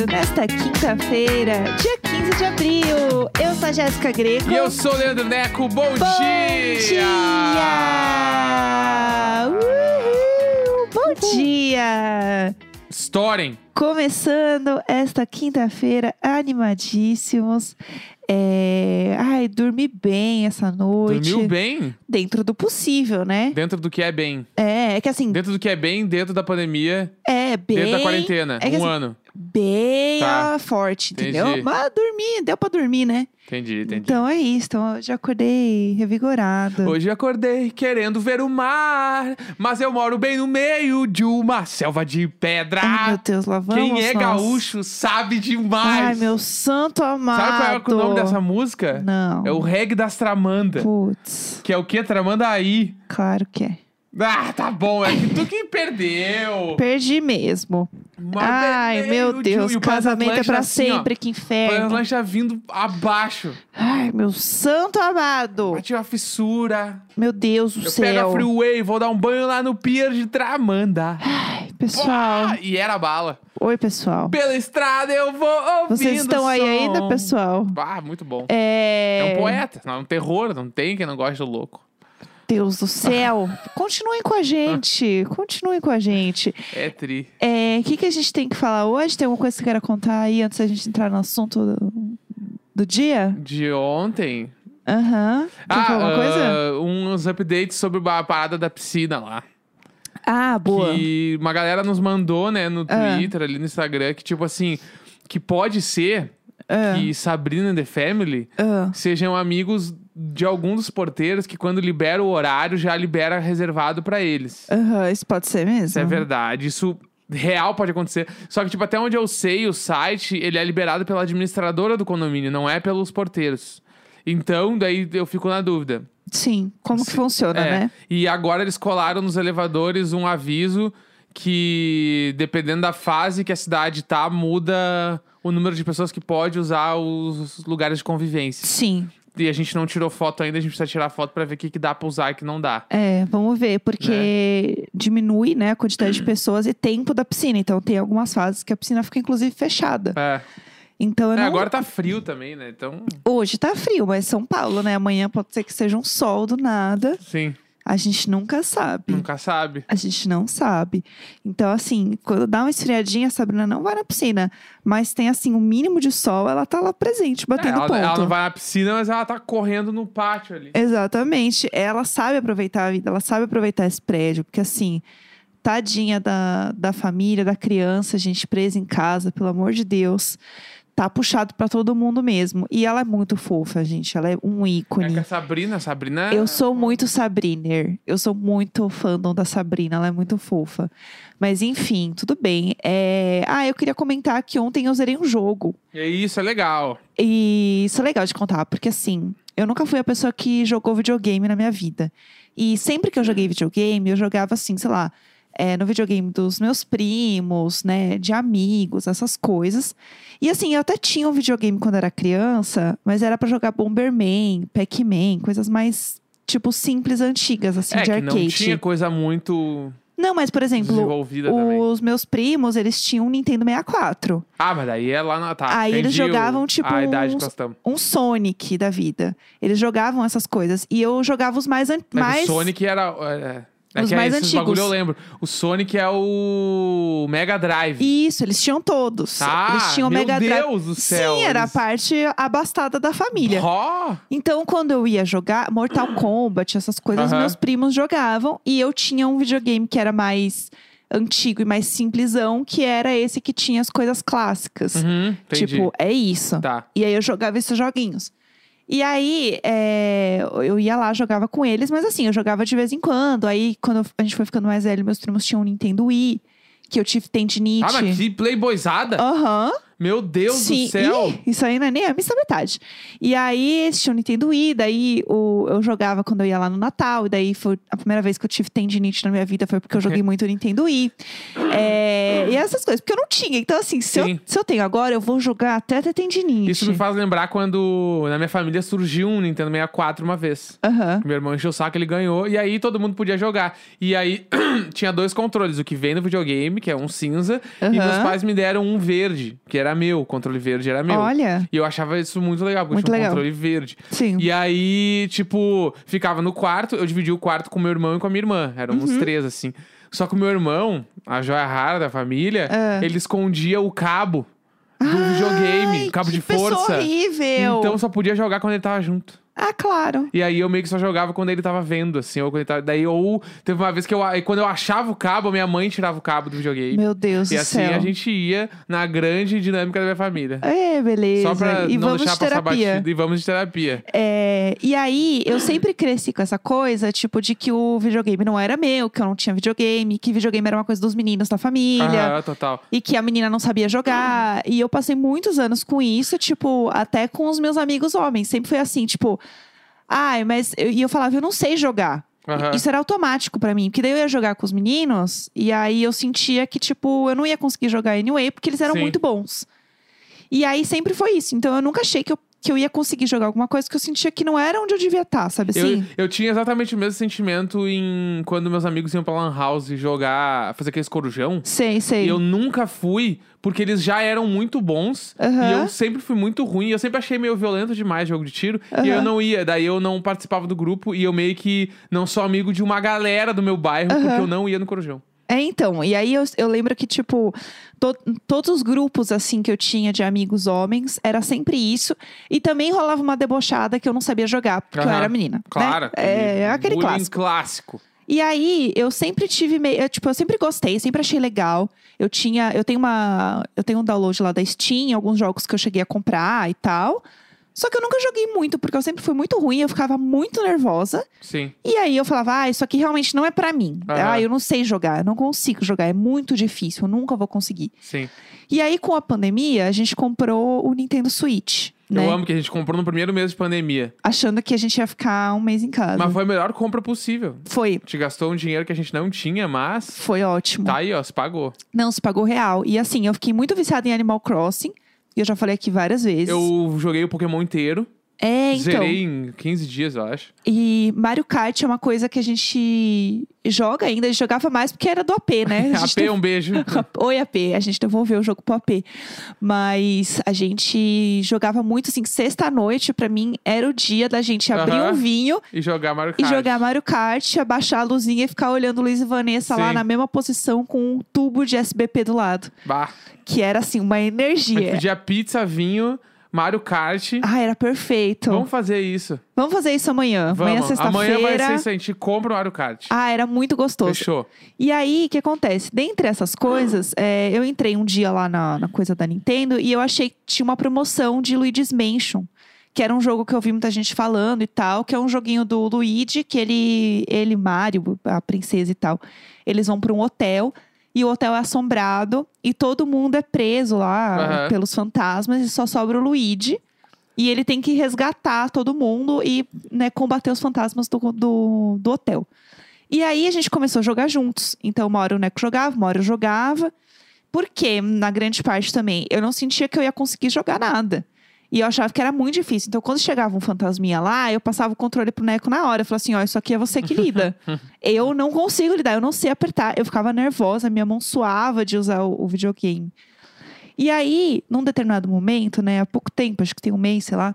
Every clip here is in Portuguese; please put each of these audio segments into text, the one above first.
Brasileiro nesta quinta-feira, dia 15 de abril. Eu sou a Jéssica Greco. E eu sou o Leandro Neco. Bom, Bom dia! Uhul! Bom dia! Estourem. Começando esta quinta-feira, animadíssimos. É... Ai, dormi bem essa noite. Dormiu bem? Dentro do possível, né? Dentro do que é bem. É, é que assim, Dentro do que é bem, dentro da pandemia, é bem. dentro da quarentena. é um assim, ano. Bem Tá. forte, entendeu? Entendi. Mas dormi, deu pra dormir, né? Entendi, entendi. Então é isso, então eu já acordei revigorada. Hoje acordei querendo ver o mar, mas eu moro bem no meio de uma selva de pedra. Ai, meu Deus, lá vamos Quem é nós. gaúcho sabe demais. Ai, meu santo amado. Sabe qual é o nome dessa música? Não. É o reggae das Tramanda. Putz, Que é o que? Tramandaí. claro que é. Ah, tá bom. É que tu que perdeu. Perdi mesmo. Mas Ai, meu de- Deus, o casamento é pra assim, ó, sempre, que O inferno. Atlântida vindo abaixo. Ai, meu santo amado. Bati uma fissura. Meu Deus do Eu pego a céu. freeway, vou dar um banho lá no pier de Tramanda. Ai, pessoal. Ah, e era bala. Oi, pessoal. Pela estrada eu vou ouvindo Vocês estão aí ainda, pessoal? Ah, muito bom. É... É um poeta, não é um terror, não tem quem não gosta do louco. Deus do céu. Continuem com a gente. Continuem com a gente. É tri. É, O que, que a gente tem que falar hoje? Tem alguma coisa que você queira contar aí antes da gente entrar no assunto do, do dia? De ontem. Aham. Falar alguma coisa? ah, uns updates sobre a parada da piscina lá. Ah, boa. Que uma galera nos mandou, né, no Ah. Twitter, ali no Instagram, que tipo assim, que pode ser Ah, que Sabrina and the Family ah. sejam amigos de algum dos porteiros que quando libera o horário já libera reservado pra eles. Aham, isso pode ser mesmo? Isso é verdade. Isso real pode acontecer. Só que tipo até onde eu sei, o site, ele é liberado pela administradora do condomínio, não é pelos porteiros. Então, daí eu fico na dúvida. Sim. Como que funciona, É, né? E agora eles colaram nos elevadores um aviso que, dependendo da fase que a cidade tá, muda o número de pessoas que pode usar os lugares de convivência. Sim. E a gente não tirou foto ainda, a gente precisa tirar foto pra ver o que, que dá pra usar e o que não dá. É, vamos ver, porque diminui, né, a quantidade de pessoas e tempo da piscina. Então tem algumas fases que a piscina fica, inclusive, fechada. É. Então É, não... agora tá frio também, né? Então, Hoje tá frio, mas São Paulo, né? Amanhã pode ser que seja um sol do nada. sim, A gente nunca sabe. nunca sabe. A gente não sabe. Então, assim, quando dá uma esfriadinha, a Sabrina não vai na piscina. Mas tem, assim, o mínimo de sol, ela tá lá presente, É, batendo ela, ponto. ela não vai na piscina, mas ela tá correndo no pátio ali. Exatamente. Ela sabe aproveitar a vida, ela sabe aproveitar esse prédio. Porque, assim, tadinha da, da família, da criança, gente presa em casa, pelo amor de Deus. Tá puxado pra todo mundo mesmo. E ela é muito fofa, gente. Ela é um É ícone. que a Sabrina, a Sabrina. Eu sou muito Sabriner. Eu sou muito fandom da Sabrina, ela é muito fofa. Mas enfim, tudo bem. É... Ah, eu queria comentar que ontem eu zerei um jogo. E isso é legal. E isso é legal de contar, porque assim, eu nunca fui a pessoa que jogou videogame na minha vida. E sempre que eu joguei videogame, eu jogava assim, sei lá, é, no videogame dos meus primos, né, de amigos, essas coisas. E assim, eu até tinha um videogame quando era criança, mas era pra jogar Bomberman, Pac-Man, coisas mais, tipo, simples, antigas, assim, é de arcade. não tinha coisa muito Não, mas, por exemplo, desenvolvida também. os meus primos, eles tinham um Nintendo 64. Ah, mas daí é lá na. Tá, Aí eles jogavam, tipo, estamos. um Sonic da vida. Eles jogavam essas coisas. E eu jogava os mais... An... É mais... O Sonic era. É, é Os que mais esses antigos. bagulho eu lembro. O Sonic é o Mega Drive. Isso, eles tinham todos. Ah, eles tinham o meu Mega Drive. Deus do céu. Sim, era a parte abastada da família. Ó! Então, quando eu ia jogar Mortal Kombat, essas coisas, Aham. meus primos jogavam. E eu tinha um videogame que era mais antigo e mais simplesão, que era esse que tinha as coisas clássicas. Uhum. Tipo, é isso. Tá. E aí eu jogava esses joguinhos. E aí, é, eu ia lá, jogava com eles, mas assim, eu jogava de vez em quando. Aí, quando a gente foi ficando mais velho, meus primos tinham um Nintendo Wii, que eu tive tendinite. Ah, mas que playboyzada? Aham. Meu Deus Sim, do céu. Ih, isso aí não é nem a missa metade. E aí, eles tinham Nintendo Wii, daí o, eu jogava quando eu ia lá no Natal, e daí foi a primeira vez que eu tive tendinite na minha vida, foi porque eu joguei muito Nintendo Wii. É, e essas coisas, porque eu não tinha. Então, assim, se eu, se eu tenho agora, eu vou jogar até ter tendinite. Isso me faz lembrar quando na minha família surgiu um Nintendo 64 uma vez. Aham. Meu irmão encheu o saco, ele ganhou, e aí todo mundo podia jogar. E aí tinha dois controles, o que vem no videogame, que é um cinza, e Aham. meus pais me deram um verde, que era era meu, o controle verde era meu. Olha, E eu achava isso muito legal, porque Muito tinha um legal. controle verde. sim. E aí, tipo, ficava no quarto, eu dividia o quarto com meu irmão e com a minha irmã. Éramos Uhum. três, assim. Só que o meu irmão, a joia rara da família, Ah. ele escondia o cabo do videogame, Ai, cabo que de força. horrível. Então só podia jogar quando ele tava junto. Ah, claro. E aí eu meio que só jogava quando ele tava vendo, assim, ou quando ele tava. Daí, ou teve uma vez que eu. Quando eu achava o cabo, minha mãe tirava o cabo do videogame. Meu Deus e do assim céu. a gente ia na grande dinâmica da minha família. É, beleza. Só pra e não vamos deixar de passar batido. E vamos de terapia. É, e aí, eu sempre cresci com essa coisa, tipo, de que o videogame não era meu, que eu não tinha videogame, que videogame era uma coisa dos meninos da família. Aham, total. E que a menina não sabia jogar. E eu passei muitos anos com isso, tipo, até com os meus amigos homens. Sempre foi assim, tipo, ai, mas. eu- E eu falava, eu não sei jogar. Aham. Isso era automático pra mim, porque daí eu ia jogar com os meninos e aí eu sentia que, tipo, eu não ia conseguir jogar anyway, porque eles eram Sim. muito bons. E aí sempre foi isso. Então eu nunca achei que eu, que eu ia conseguir jogar alguma coisa que eu sentia que não era onde eu devia estar, sabe assim? Eu, eu tinha exatamente o mesmo sentimento em quando meus amigos iam pra Lan House jogar, fazer aqueles corujão. Sei, sei. E eu nunca fui, porque eles já eram muito bons. Aham. E eu sempre fui muito ruim. Eu sempre achei meio violento demais jogo de tiro. E eu não ia. Daí eu não participava do grupo. E eu meio que não sou amigo de uma galera do meu bairro, porque Aham. eu não ia no corujão. É, então. E aí eu, eu lembro que, tipo, to- todos os grupos, assim, que eu tinha de amigos homens, era sempre isso. E também rolava uma debochada que eu não sabia jogar, porque eu era menina. Claro. Né? É, é aquele clássico. clássico. E aí, eu sempre tive meio. Tipo, eu sempre gostei, sempre achei legal. Eu tinha. Eu tenho uma. Eu tenho um download lá da Steam, alguns jogos que eu cheguei a comprar e tal. Só que eu nunca joguei muito, porque eu sempre fui muito ruim, eu ficava muito nervosa. Sim. E aí eu falava, ah, isso aqui realmente não é pra mim. Aham. Ah, eu não sei jogar, eu não consigo jogar, é muito difícil, eu nunca vou conseguir. Sim. E aí, com a pandemia, a gente comprou o Nintendo Switch, né? Eu amo que a gente comprou no primeiro mês de pandemia. Achando que a gente ia ficar um mês em casa. Mas foi a melhor compra possível. Foi, A gente gastou um dinheiro que a gente não tinha, mas foi ótimo. tá aí, ó, se pagou. Não, se pagou real. E assim, eu fiquei muito viciada em Animal Crossing. E eu já falei aqui várias vezes. Eu joguei o Pokémon inteiro. É, então. Zerei em 15 dias, eu acho. E Mario Kart é uma coisa que a gente joga ainda. A gente jogava mais porque era do AP, né? AP, um beijo. Oi, AP. A gente devolveu o jogo pro AP. Mas a gente jogava muito, assim, sexta-noite, pra mim, era o dia da gente abrir Aham. um vinho e jogar Mario e Kart. jogar Mario Kart, abaixar a luzinha e ficar olhando Luiz e Vanessa lá Sim. na mesma posição com um tubo de SBP do lado. Bah. Que era, assim, uma A gente energia. pedia pizza, vinho, Mario Kart. Ah, era perfeito. Vamos fazer isso. Vamos fazer isso amanhã. Amanhã, Vamos. Amanhã vai sexta-feira. ser isso, a gente compra o Mario Kart. Ah, era muito gostoso. Fechou. E aí, o que acontece? Dentre essas coisas, é, eu entrei um dia lá na, na coisa da Nintendo e eu achei que tinha uma promoção de Luigi's Mansion. Que era um jogo que eu vi muita gente falando e tal, que é um joguinho do Luigi, que ele, ele Mario, a princesa e tal, eles vão para um hotel e o hotel é assombrado e todo mundo é preso lá Aham. pelos fantasmas e só sobra o Luigi. E ele tem que resgatar todo mundo e né, combater os fantasmas do, do, do hotel. E aí a gente começou a jogar juntos. Então, uma hora o Neco jogava, uma hora eu jogava. Porque, na grande parte também, eu não sentia que eu ia conseguir jogar nada. E eu achava que era muito difícil. Então, quando chegava um fantasminha lá, eu passava o controle pro Neco na hora. Eu falava assim: ó, isso aqui é você que lida. eu não consigo lidar, eu não sei apertar. Eu ficava nervosa, minha mão suava de usar o, o videogame. E aí, num determinado momento, né, há pouco tempo, acho que tem um mês, sei lá,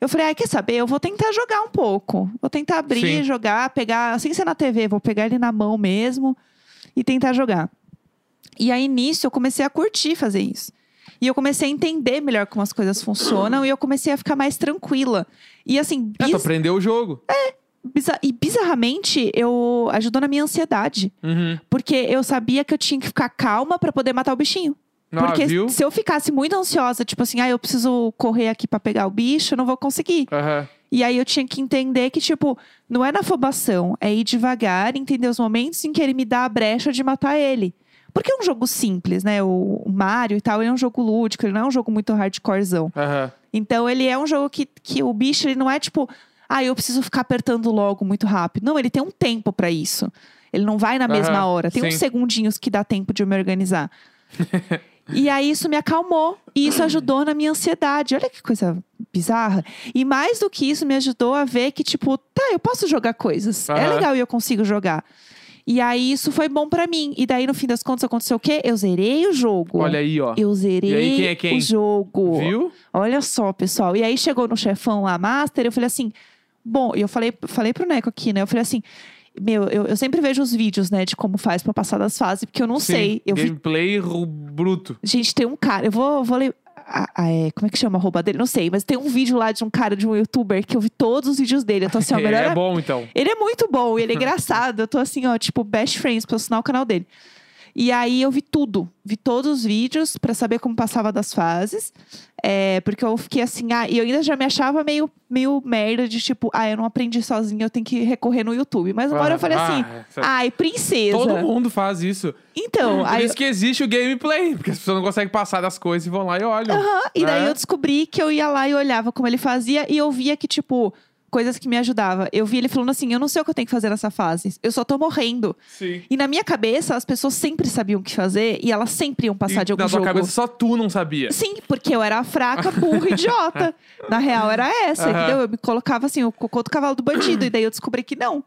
eu falei, ah, quer saber? Eu vou tentar jogar um pouco. Vou tentar abrir, Sim. jogar, pegar, sem ser na TV, vou pegar ele na mão mesmo e tentar jogar. E aí, nisso, eu comecei a curtir fazer isso. E eu comecei a entender melhor como as coisas funcionam e eu comecei a ficar mais tranquila. E assim, É, tu biz- aprendeu o jogo. biza- e bizarramente, eu ajudou na minha ansiedade. Uhum. Porque eu sabia que eu tinha que ficar calma pra poder matar o bichinho. Ah, Porque se eu ficasse muito ansiosa, tipo assim, ah, eu preciso correr aqui pra pegar o bicho, eu não vou conseguir. Aham. E aí eu tinha que entender que, tipo, não é na afobação, é ir devagar, entender os momentos em que ele me dá a brecha de matar ele. Porque é um jogo simples, né? O Mario e tal, ele é um jogo lúdico, ele não é um jogo muito hardcorezão. Aham. Então ele é um jogo que, que o bicho, ele não é tipo, ah, eu preciso ficar apertando logo muito rápido. Não, ele tem um tempo pra isso. Ele não vai na mesma Aham, hora. Tem uns sim. segundinhos que dá tempo de eu me organizar. e aí isso me acalmou. E isso ajudou na minha ansiedade. Olha que coisa bizarra. E mais do que isso, me ajudou a ver que, tipo, tá, eu posso jogar coisas. É Aham. legal e eu consigo jogar. E aí isso foi bom pra mim. E daí, no fim das contas, aconteceu o quê? Eu zerei o jogo. Olha aí, ó. Eu zerei aí, quem é quem? o jogo. Viu? Olha só, pessoal. E aí chegou no chefão lá, Master, eu falei assim. Bom, e eu falei, falei pro Neco aqui, né? Eu falei assim. Meu, eu, eu sempre vejo os vídeos, né, de como faz pra passar das fases, porque eu não Sim, sei. Eu vi Gameplay ru- bruto. Gente, tem um cara, eu vou, vou ah, ah, é, como é que chama a roupa dele? Não sei, mas tem um vídeo lá de um cara, de um youtuber, que eu vi todos os vídeos dele. Eu tô assim, ó, melhor. é bom, então. Ele é muito bom, ele é engraçado. Eu tô assim, ó, tipo, best friends pra assinar o canal dele. E aí eu vi tudo, vi todos os vídeos pra saber como passava das fases. É, porque eu fiquei assim, ah, e eu ainda já me achava meio, meio merda de tipo, ah, eu não aprendi sozinha, eu tenho que recorrer no YouTube. Mas uma hora eu falei Ah, assim, essa- ai, princesa. Todo mundo faz isso. Então, Por aí isso que existe o gameplay, porque as pessoas não conseguem passar das coisas e vão lá e olham. E daí né? eu descobri que eu ia lá e olhava como ele fazia e eu via que, tipo, coisas que me ajudavam. Eu vi ele falando assim: eu não sei o que eu tenho que fazer nessa fase, eu só tô morrendo. Sim. E na minha cabeça, as pessoas sempre sabiam o que fazer e elas sempre iam passar E de algum na tua jogo. cabeça só tu não sabia. Sim, porque eu era fraca, burra, idiota. Na real, era essa, Aham. entendeu? Eu me colocava assim, o cocô do cavalo do bandido. e daí eu descobri que não.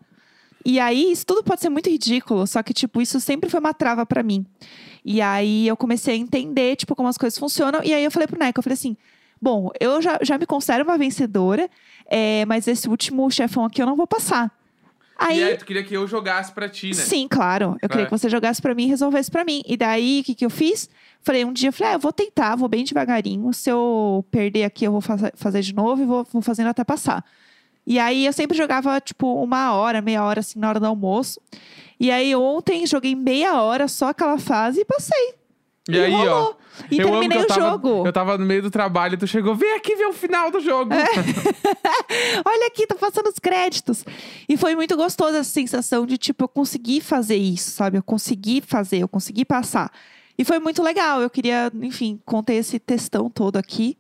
E aí, isso tudo pode ser muito ridículo, só que, tipo, isso sempre foi uma trava pra mim. E aí, eu comecei a entender, tipo, como as coisas funcionam. E aí, eu falei pro Neco, eu falei assim, bom, eu já, já me considero uma vencedora, é, mas esse último chefão aqui eu não vou passar. Aí, E aí tu queria que eu jogasse pra ti, né? Sim, claro. Eu queria É. que você jogasse pra mim e resolvesse pra mim. E daí, o que, que eu fiz? Falei, um dia, eu falei, ah, eu vou tentar, vou bem devagarinho. Se eu perder aqui, eu vou fazer, fazer de novo e vou, vou fazendo até passar. E aí, eu sempre jogava, tipo, uma hora, meia hora, assim, na hora do almoço. E aí, ontem, joguei meia hora só aquela fase e passei. E aí, ó. rolou. E eu terminei o tava, jogo. Eu tava no meio do trabalho e tu chegou, vem aqui ver o final do jogo. É. Olha aqui, tá passando os créditos. E foi muito gostoso essa sensação de, tipo, eu consegui fazer isso, sabe? Eu consegui fazer, eu consegui passar. E foi muito legal. Eu queria, enfim, contei esse textão todo aqui.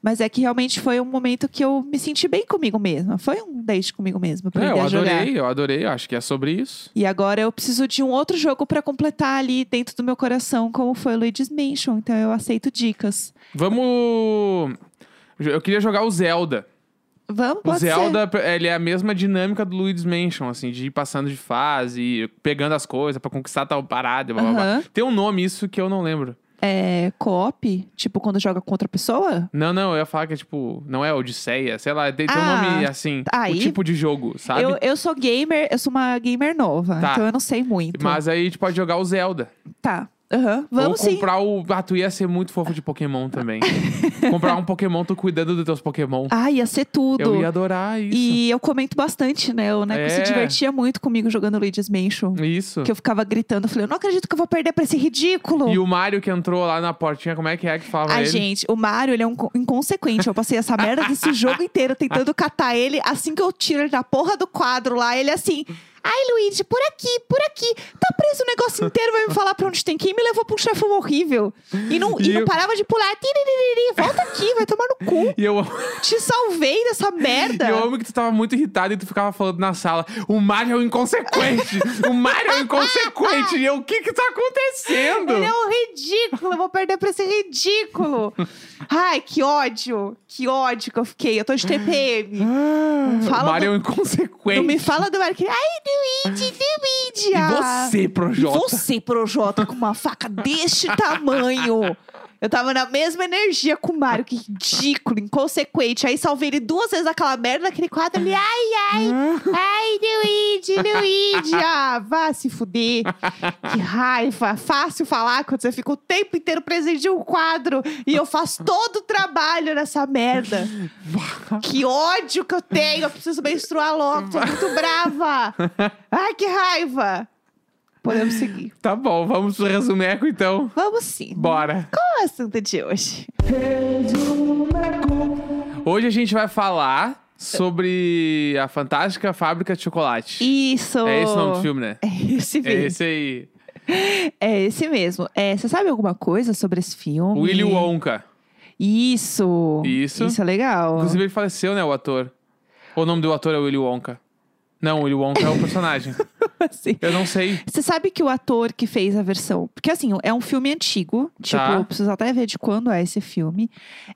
Mas é que realmente foi um momento que eu me senti bem comigo mesma. Foi um date comigo mesma, É, eu adorei, eu adorei. Acho que é sobre isso. E agora eu preciso de um outro jogo pra completar ali dentro do meu coração, como foi o Luigi's Mansion. Então eu aceito dicas. Vamos. Eu queria jogar o Zelda. Vamos, O pode ser. Zelda, ele é a mesma dinâmica do Luigi's Mansion, assim, de ir passando de fase, pegando as coisas pra conquistar tal parada, blá, blá, blá. Tem um nome isso que eu não lembro. É co-op? Tipo, quando joga com outra pessoa? Não, não, eu ia falar que é tipo, não é Odisseia, sei lá, tem, tem um Ah, nome assim, aí- o tipo de jogo, sabe? Eu, eu sou gamer, eu sou uma gamer nova, Tá. então eu não sei muito. Mas aí a gente pode jogar o Zelda. Tá. Aham. Vamos Ou sim. comprar o. Ah, tu ia ser muito fofo de Pokémon também. comprar um Pokémon, tu cuidando dos teus Pokémon. Ah, ia ser tudo. eu ia adorar isso. E eu comento bastante, né? O Neco se É. divertia muito comigo jogando Luigi's Mansion. Isso. Que eu ficava gritando, eu falei, eu não acredito que eu vou perder pra esse ridículo. E o Mario que entrou lá na portinha, como é que é que falava Ai, ele? gente, o Mario, ele é um co- inconsequente. Eu passei essa merda desse jogo inteiro tentando catar ele. Assim que eu tiro ele da porra do quadro lá, ele assim... Ai, Luigi, por aqui, por aqui. Tá preso o negócio inteiro, vai me falar pra onde tem que ir. Me levou pra um chefão horrível. E não, e E não eu- parava de pular. Volta aqui, vai tomar no cu. E eu, Te salvei dessa merda. eu amo que tu tava muito irritado e tu ficava falando na sala: o Mario é um inconsequente! o Mario é um inconsequente! E eu, o que que tá acontecendo? Ele é um ridículo, eu vou perder pra esse ridículo. Ai, que ódio. Que ódio que eu fiquei. Eu tô de TPM. Ah, fala o Mario do- é um inconsequente. Não me fala do Mario. que- Ai, Luigi. E ah. você, E Projota? você, Projota, com uma faca deste tamanho. Eu tava na mesma energia com o Mario, que ridículo, inconsequente. Aí salvei ele duas vezes aquela merda naquele quadro ali. Ai, ai, ai, Luigi, Luigi. Ah, vá se fuder. Que raiva. Fácil falar quando você fica o tempo inteiro presente de um quadro e eu faço todo o trabalho nessa merda. Que ódio que eu tenho. Eu preciso menstruar logo. Tô muito brava. Ai, que raiva. Podemos seguir. Tá bom, vamos pro resumeco então. Vamos sim. Bora. Qual é o assunto de hoje? Hoje a gente vai falar sobre a fantástica fábrica de chocolate. Isso. É esse o nome do filme, né? É esse É mesmo. esse aí. É esse mesmo. É, você sabe alguma coisa sobre esse filme? Willy Wonka. Isso. Isso. Isso é legal. Inclusive ele faleceu, né, o ator. O nome do ator é Willy Wonka. Não, Willy Wonka é o personagem. assim. Eu não sei. Você sabe que o ator que fez a versão. Porque assim, é um filme antigo. Tipo, Tá. eu preciso até ver de quando é esse filme.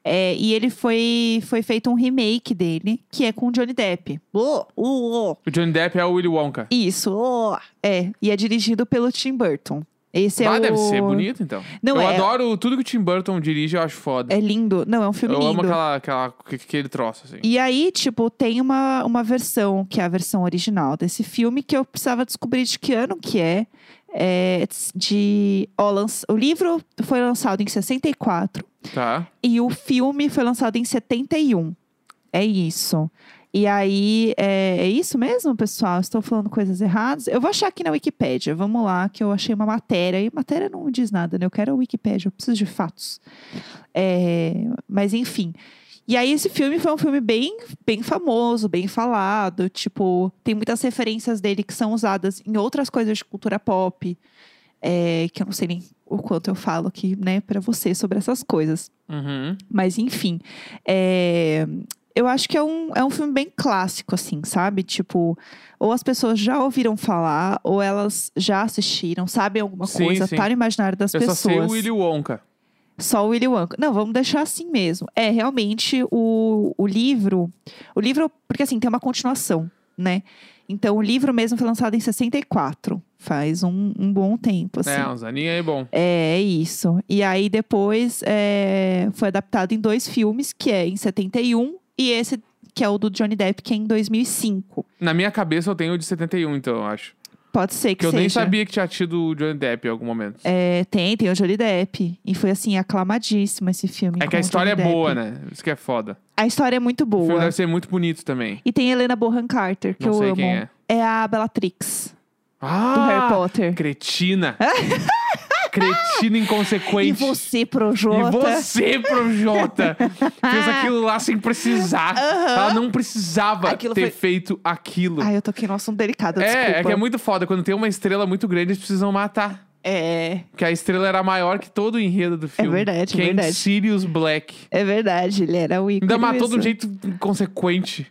É, e ele foi, foi feito um remake dele, que é com o Johnny Depp. Oh, oh, oh. O Johnny Depp é o Willy Wonka. Isso, oh. é. E é dirigido pelo Tim Burton. Esse é ah, o. deve ser bonito, então. Não, eu é- adoro tudo que o Tim Burton dirige, eu acho foda. É lindo. Não, é um filme eu lindo. amo aquela, aquela, aquele troço, assim. E aí, tipo, tem uma, uma versão, que é a versão original desse filme, que eu precisava descobrir de que ano que é. É de. ó, lanç- o livro foi lançado em 64 Tá. e o filme foi lançado em 71. É isso. E aí, é, é isso mesmo, pessoal? Estou falando coisas erradas? Eu vou achar aqui na Wikipédia. Vamos lá, que eu achei uma matéria. E matéria não diz nada, né? Eu quero a Wikipédia, eu preciso de fatos. É, mas enfim. E aí, esse filme foi um filme bem, bem famoso, bem falado. Tipo, tem muitas referências dele que são usadas em outras coisas de cultura pop. é, que eu não sei nem o quanto eu falo aqui, né, pra você sobre essas coisas. Uhum. Mas enfim, é, eu acho que é um, é um filme bem clássico, assim, sabe? Tipo, ou as pessoas já ouviram falar, ou elas já assistiram, sabem alguma Sim, coisa, sim. tá no imaginário das Eu pessoas. só sei o Willy Wonka. Só o Willy Wonka. Não, vamos deixar assim mesmo. É, realmente, o, o livro... O livro, porque assim, tem uma continuação, né? Então, o livro mesmo foi lançado em 64. Faz um, um bom tempo, assim. É, uns aninhos aí bom. É, é isso. E aí depois é, foi adaptado em dois filmes, que é em 71 e esse que é o do Johnny Depp, que é em 2005. Na minha cabeça eu tenho o de 71, então, eu acho. Pode ser que Que eu seja. nem sabia que tinha tido o Johnny Depp em algum momento. É, tem, tem o Johnny Depp. E foi assim, aclamadíssimo esse filme. É que a história é boa, né? Isso que é foda. A história é muito O filme boa. deve ser muito bonito também. E tem Helena Bonham Carter, que Não eu sei amo. quem é. É a Bellatrix, Ah! do Harry Potter. Cretina. Cretina E inconsequente. você, Projota? E você, Projota, fez aquilo lá sem precisar. Ela não precisava Aquilo ter foi- feito aquilo. Ai, eu toquei num assunto delicado, é, desculpa. é que é muito foda. Quando tem uma estrela muito grande, eles precisam matar. É, Porque a estrela era maior que todo o enredo do filme. verdade, é que verdade. Sirius Black. é verdade, ele era o ícone Ainda matou de um jeito inconsequente.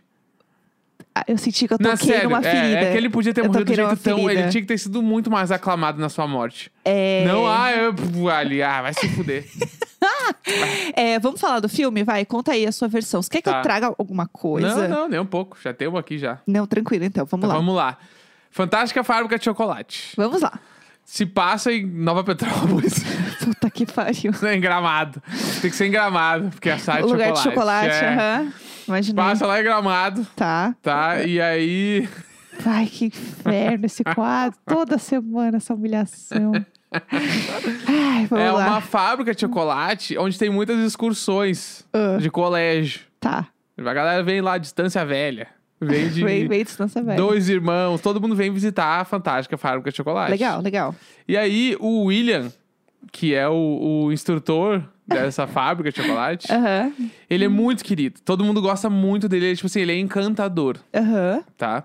Ah, Eu senti que eu toquei sério, numa ferida. é, é que ele podia ter Eu morrido de numa jeito tão. Ele tinha que ter sido muito mais aclamado na sua morte. É... Não, ah, eu, ali, ah, vai se fuder. É, vamos falar do filme? Vai, conta aí a sua versão. Você quer que Tá. eu traga alguma coisa? Não, não, nem um pouco. Já temos aqui já. Não, tranquilo, então. Vamos Então, lá. vamos lá. Fantástica Fábrica de Chocolate. Vamos lá. Se passa em Nova Petrópolis. Puta que pariu. Não é em Gramado. Tem que ser em Gramado, porque é a site O lugar de chocolate. chocolate, é. aham. Imaginei. Passa lá em Gramado, Tá. tá? E aí... Ai, que inferno esse quadro. Toda semana essa humilhação. Ai, vamos é lá. uma fábrica de chocolate onde tem muitas excursões Ah. de colégio. Tá. A galera vem lá, distância velha. Vem de Vem, vem distância velha. dois irmãos. Todo mundo vem visitar a fantástica fábrica de chocolate. Legal, legal. E aí, o William, que é o, o instrutor dessa fábrica de chocolate, Aham. ele é muito querido. Todo mundo gosta muito dele. Ele, tipo assim, ele é encantador, Aham. tá?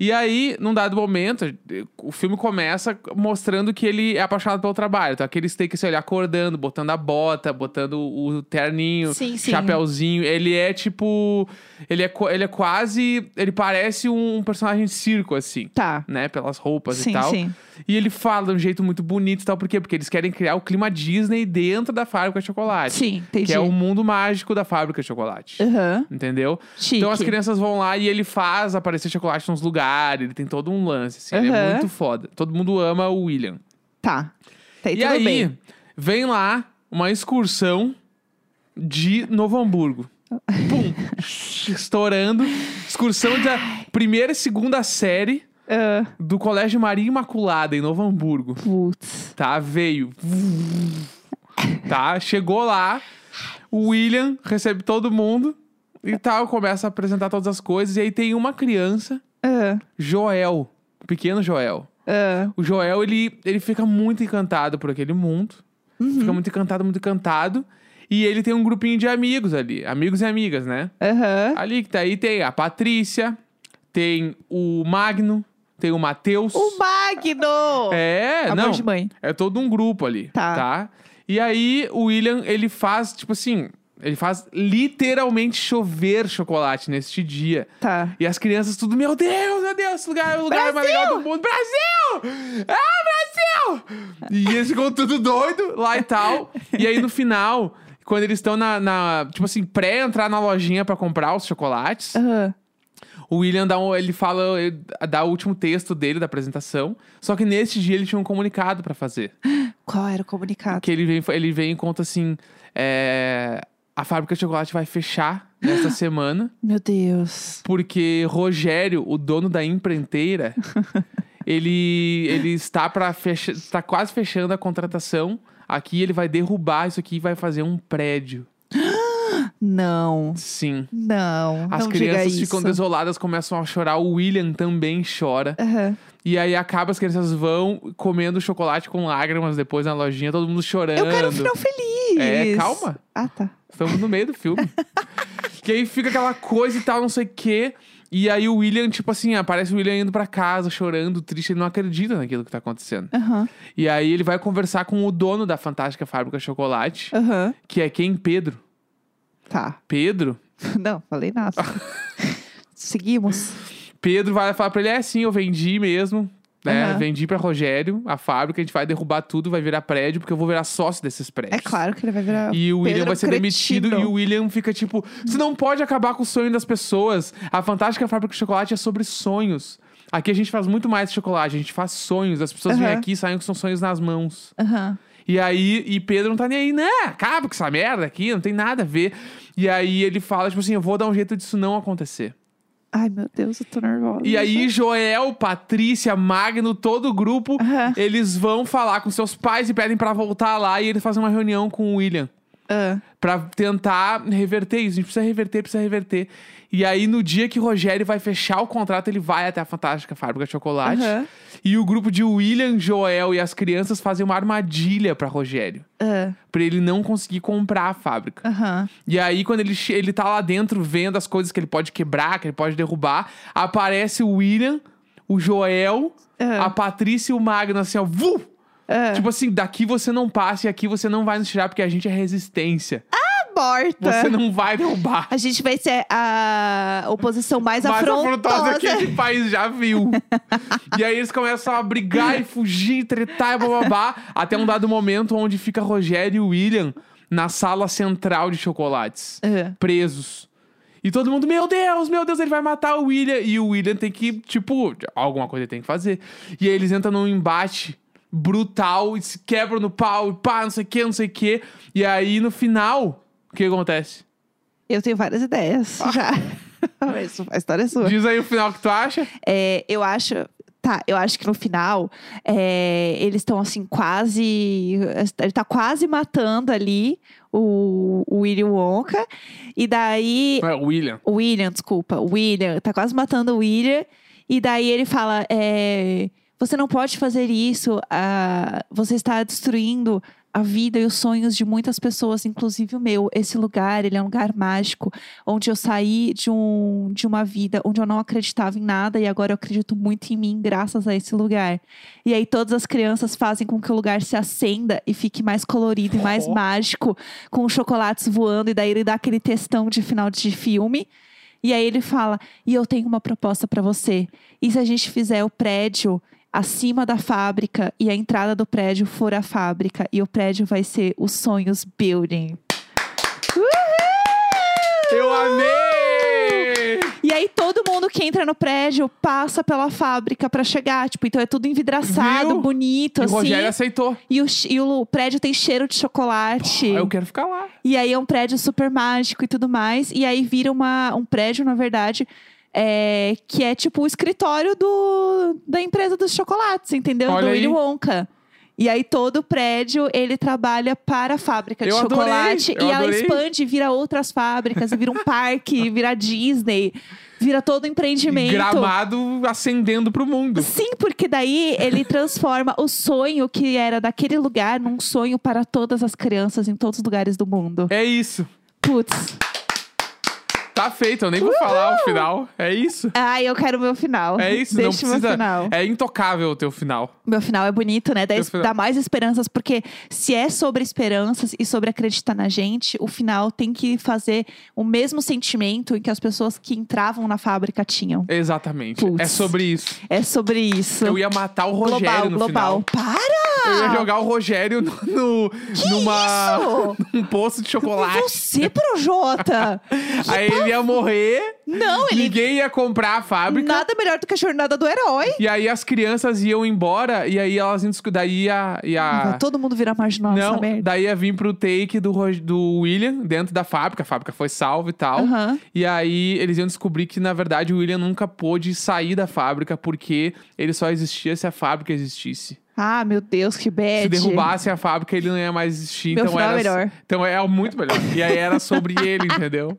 E aí, num dado momento, o filme começa mostrando que ele é apaixonado pelo trabalho. Então, aqueles tem que assim, ele acordando, botando a bota, botando o terninho, Sim, sim. chapéuzinho. Ele é tipo. Ele é, ele é quase. Ele parece um personagem de circo, assim. Tá. Né? Pelas roupas Sim, e tal. sim. E ele fala de um jeito muito bonito e tal. Por quê? Porque eles querem criar o clima Disney dentro da fábrica de chocolate. Sim, entendi. Que é o mundo mágico da fábrica de chocolate. Aham. Entendeu? Chique. Então as crianças vão lá e ele faz aparecer chocolate nos lugares, ele tem todo um lance, assim, ele é muito foda. Todo mundo ama o William. Tá. Tá, E, aí, bem. vem lá uma excursão de Novo Hamburgo. Pum! Estourando. Excursão da primeira e segunda série Ah, do Colégio Maria Imaculada, em Novo Hamburgo. putz. Tá? Veio. Tá? Chegou lá. O William recebe todo mundo e tal. Começa a apresentar todas as coisas. E aí tem uma criança, Ah, Joel. o Pequeno Joel. ah. O Joel, ele, ele fica muito encantado por aquele mundo. Uhum. Fica muito encantado, muito encantado. E ele tem um grupinho de amigos ali. Amigos e amigas, né? Aham. Ali que tá aí tem a Patrícia, tem o Magno, tem o Matheus. O Magno! É, Amor não. de mãe. É todo um grupo ali, Tá. tá? E aí o William, ele faz, tipo assim, Ele faz literalmente chover chocolate neste dia. Tá. E as crianças tudo, meu Deus, meu Deus, esse lugar é o lugar mais legal do mundo. Brasil! Ah, Brasil! E eles ficam tudo doido lá e tal. E aí no final, quando eles estão na, na- tipo assim, pré-entrar na lojinha pra comprar os chocolates, Aham. O William dá um, ele fala, ele dá o último texto dele da apresentação. Só que neste dia ele tinha um comunicado pra fazer. Qual era o comunicado? Que ele vem, ele vem e conta assim: é, a fábrica de chocolate vai fechar nesta semana. Meu Deus. Porque Rogério, o dono da empreiteira, ele, ele está para fechar, está quase fechando a contratação. Aqui ele vai derrubar isso aqui e vai fazer um prédio. Não. Sim. Não. As não crianças ficam desoladas, começam a chorar. O William também chora. Aham. E aí acaba, as crianças vão comendo chocolate com lágrimas depois na lojinha, todo mundo chorando. Eu quero um final feliz. É, calma. Ah, tá. Estamos no meio do filme. que aí fica aquela coisa e tal, não sei o quê. E aí o William, tipo assim, aparece o William indo pra casa, chorando, triste, ele não acredita naquilo que tá acontecendo. Aham. E aí ele vai conversar com o dono da fantástica fábrica de chocolate, Aham. que é quem? Pedro. Tá. Pedro? Não, falei nada. Seguimos. Pedro vai falar pra ele: é sim, eu vendi mesmo. Né? Aham. Vendi pra Rogério a fábrica, a gente vai derrubar tudo, vai virar prédio, porque eu vou virar sócio desses prédios. É claro que ele vai virar. E o William Pedro vai ser demitido cretino. e o William fica tipo: Você não pode acabar com o sonho das pessoas. A Fantástica Fábrica de Chocolate é sobre sonhos. Aqui a gente faz muito mais chocolate, a gente faz sonhos. As pessoas vêm Aham. aqui e saem com seus sonhos nas mãos. Aham. E aí, e Pedro não tá nem aí, né? Acaba com essa merda aqui, não tem nada a ver. E aí ele fala, tipo assim, eu vou dar um jeito disso não acontecer. Ai, meu Deus, eu tô nervosa. E aí, Joel, Patrícia, Magno, todo o grupo, eles vão falar com seus pais e pedem pra voltar lá e eles fazem uma reunião com o William. Ah, Pra tentar reverter isso. A gente precisa reverter, precisa reverter. E aí, no dia que o Rogério vai fechar o contrato, ele vai até a Fantástica Fábrica de Chocolate. Aham. E o grupo de William, Joel e as crianças fazem uma armadilha pra Rogério. ah, Pra ele não conseguir comprar a fábrica. Aham. E aí, quando ele, ele tá lá dentro vendo as coisas que ele pode quebrar, que ele pode derrubar, aparece o William, o Joel, Ah. a Patrícia e o Magno, assim, ó. Vu! Ah. Tipo assim, daqui você não passa e aqui você não vai nos tirar porque a gente é resistência. Morta. Você não vai derrubar. A gente vai ser a oposição mais, mais afrontosa. afrontosa que esse país já viu. e aí eles começam a brigar e fugir, tretar e bababá. até um dado momento onde fica Rogério e William na sala central de chocolates. Ah. Presos. E todo mundo, meu Deus, meu Deus, ele vai matar o William. E o William tem que, tipo, alguma coisa ele tem que fazer. E aí eles entram num embate brutal e se quebram no pau, e pá, não sei o que, não sei o que. E aí no final, o que acontece? Eu tenho várias ideias já. Mas a história é sua. Diz aí o final que tu acha. É, eu acho. Tá, eu acho que no final é, eles estão assim, quase. Ele tá quase matando ali o, o William Wonka. E daí. É, William. O William, desculpa. O William tá quase matando o William. E daí ele fala: é, Você não pode fazer isso. ah, você está destruindo a vida e os sonhos de muitas pessoas, inclusive o meu. Esse lugar, ele é um lugar mágico, onde eu saí de, um, de uma vida onde eu não acreditava em nada e agora eu acredito muito em mim graças a esse lugar. E aí todas as crianças fazem com que o lugar se acenda e fique mais colorido e mais Oh. mágico, com os chocolates voando e daí ele dá aquele textão de final de filme. E aí ele fala: "E eu tenho uma proposta para você. E se a gente fizer o prédio acima da fábrica e a entrada do prédio for a fábrica e o prédio vai ser os Sonhos Building?" Eu amei! E aí todo mundo que entra no prédio passa pela fábrica pra chegar, tipo, então é tudo envidraçado, Viu? bonito E o assim. Rogério aceitou. E o, e o prédio tem cheiro de chocolate. Ah, eu quero ficar lá. E aí é um prédio super mágico e tudo mais. E aí vira uma, um prédio, na verdade, é, que é tipo o escritório do, da empresa dos chocolates, entendeu? Olha do aí. Willy Wonka. E aí todo o prédio, ele trabalha para a fábrica de Eu adorei, chocolate. eu e ela adorei. expande, vira outras fábricas, vira um parque, vira Disney. Vira todo empreendimento. Gramado acendendo pro mundo. Sim, porque daí ele transforma o sonho que era daquele lugar num sonho para todas as crianças em todos os lugares do mundo. É isso. Putz. Tá feito, eu nem vou falar o final. É isso. Ai, eu quero o meu final. É isso, Deixa não o meu precisa. final. É intocável o teu final. Meu final é bonito, né? Dá, dá mais esperanças, porque se é sobre esperanças e sobre acreditar na gente, o final tem que fazer o mesmo sentimento em que as pessoas que entravam na fábrica tinham. Exatamente. Putz. É sobre isso. É sobre isso. Eu ia matar o Rogério global, no global. final. Para! Eu ia jogar o Rogério no, no- numa isso? num poço de chocolate. Você, Projota! Aí ele ia morrer, Não, ele. ninguém ia comprar a fábrica. Nada melhor do que a jornada do herói. E aí as crianças iam embora e aí elas iam discu- daí ia, ia Vai todo mundo virar marginal não, merda. daí ia vir pro take do, Ro- do William dentro da fábrica, a fábrica foi salva e tal. Aham. E aí eles iam descobrir que na verdade o William nunca pôde sair da fábrica porque ele só existia se a fábrica existisse. Ah, meu Deus, que bad. Se derrubasse a fábrica, ele não ia mais existir. Meu então final era é melhor. Então é muito melhor. E aí era sobre ele, entendeu?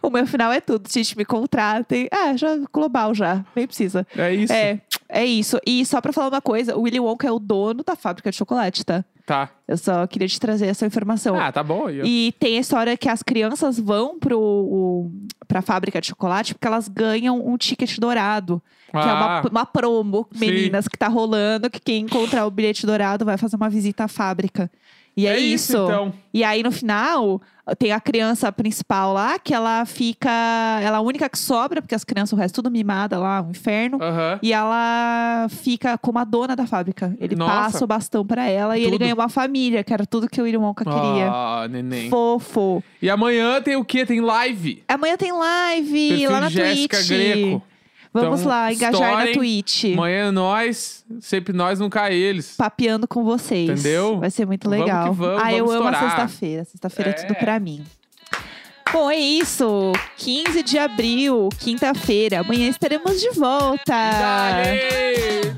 O meu final é tudo. Gente, me contratem. Ah, já global já. Nem precisa. É isso. É, é isso. E só pra falar uma coisa, o Willy Wonka é o dono da fábrica de chocolate, tá? Tá. Eu só queria te trazer essa informação. Ah, tá bom. ó. E tem a história que as crianças vão pro, o, pra fábrica de chocolate porque elas ganham um ticket dourado. Que é uma, Ah. uma promo, Sim. meninas, que tá rolando, que quem encontrar o bilhete dourado vai fazer uma visita à fábrica. E é, É isso, então. E aí, no final, tem a criança principal lá, que ela fica. Ela é a única que sobra, porque as crianças, o resto tudo mimada lá, um inferno. Aham. E ela fica como a dona da fábrica. Ele Nossa. passa o bastão pra ela e ele Tudo. ganha uma família, que era tudo que o Wonka queria. Ah, neném. Fofo. E amanhã tem o quê? Tem live. Amanhã tem live Perfil lá na Jéssica Twitch. Greco. Vamos Então, lá, engajar na. Twitch. Amanhã é nós, sempre nós, nunca eles. Papeando com vocês. Entendeu? Vai ser muito Vamos legal. que vamos, ah, eu vamos amo a estourar. sexta-feira. Sexta-feira é. É. tudo pra mim. Bom, é isso. 15 de abril, quinta-feira. Amanhã estaremos de volta. Dale!